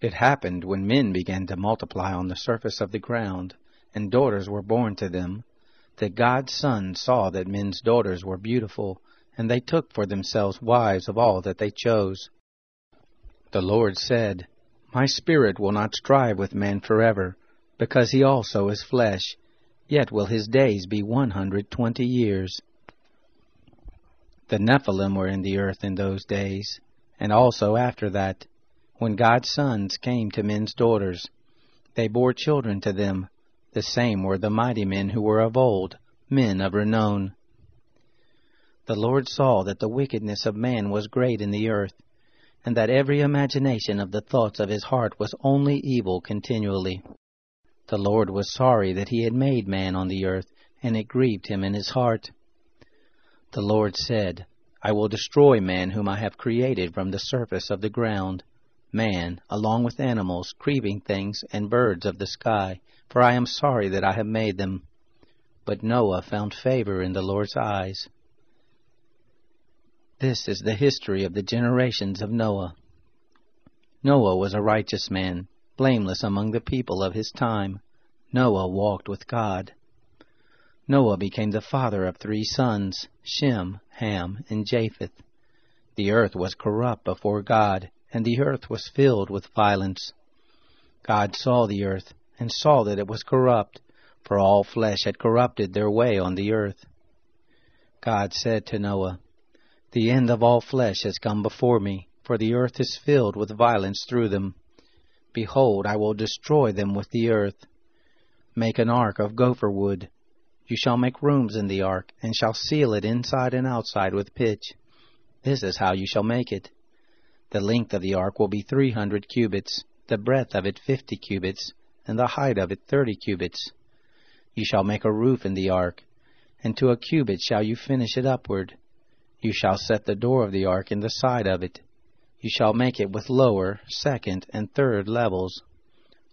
It happened when men began to multiply on the surface of the ground, and daughters were born to them, that God's Son saw that men's daughters were beautiful, and they took for themselves wives of all that they chose. The Lord said, My spirit will not strive with man forever, because he also is flesh, yet will his days be one hundred twenty years. The Nephilim were in the earth in those days, and also after that when God's sons came to men's daughters. They bore children to them. The same were the mighty men who were of old, men of renown. The Lord saw that the wickedness of man was great in the earth, and that every imagination of the thoughts of his heart was only evil continually. The Lord was sorry that he had made man on the earth, and it grieved him in his heart. The Lord said, I will destroy man whom I have created from the surface of the ground man, along with animals, creeping things, and birds of the sky, for I am sorry that I have made them. But Noah found favor in the Lord's eyes. This is the history of the generations of Noah. Noah was a righteous man, blameless among the people of his time. Noah walked with God. Noah became the father of three sons, Shem, Ham, and Japheth. The earth was corrupt before God, and the earth was filled with violence. God saw the earth, and saw that it was corrupt, for all flesh had corrupted their way on the earth. God said to Noah, The end of all flesh has come before me, for the earth is filled with violence through them. Behold, I will destroy them with the earth. Make an ark of gopher wood. You shall make rooms in the ark, and shall seal it inside and outside with pitch. This is how you shall make it. The length of the ark will be three hundred cubits, the breadth of it fifty cubits, and the height of it thirty cubits. You shall make a roof in the ark, and to a cubit shall you finish it upward. You shall set the door of the ark in the side of it. You shall make it with lower, second, and third levels.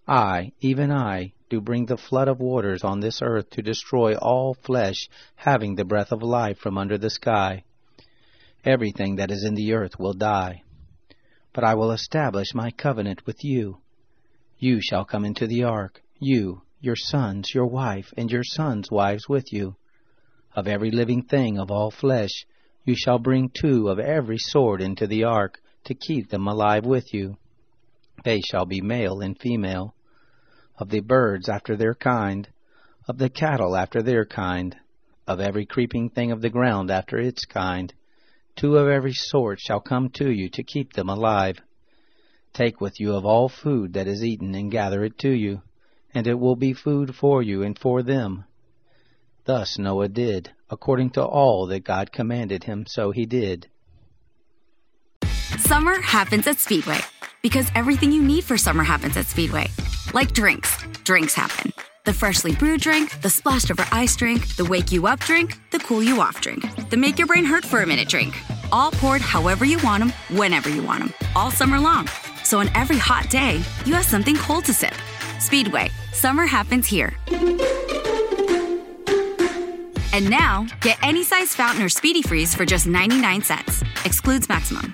I, even I, do bring the flood of waters on this earth to destroy all flesh having the breath of life from under the sky. Everything that is in the earth will die but I will establish my covenant with you. You shall come into the ark, you, your sons, your wife, and your sons' wives with you. Of every living thing of all flesh, you shall bring two of every sort into the ark, to keep them alive with you. They shall be male and female. Of the birds after their kind, of the cattle after their kind, of every creeping thing of the ground after its kind, Two of every sort shall come to you to keep them alive. Take with you of all food that is eaten, and gather it to you, and it will be food for you and for them. Thus Noah did, according to all that God commanded him, so he did. Summer happens at Speedway, because everything you need for summer happens at Speedway. Like drinks, drinks happen. The freshly brewed drink, the splashed over ice drink, the wake you up drink, the cool you off drink, the make your brain hurt for a minute drink. All poured however you want them, whenever you want them, all summer long. So on every hot day, you have something cold to sip. Speedway, summer happens here. And now, get any size fountain or speedy freeze for just 99 cents. Excludes maximum.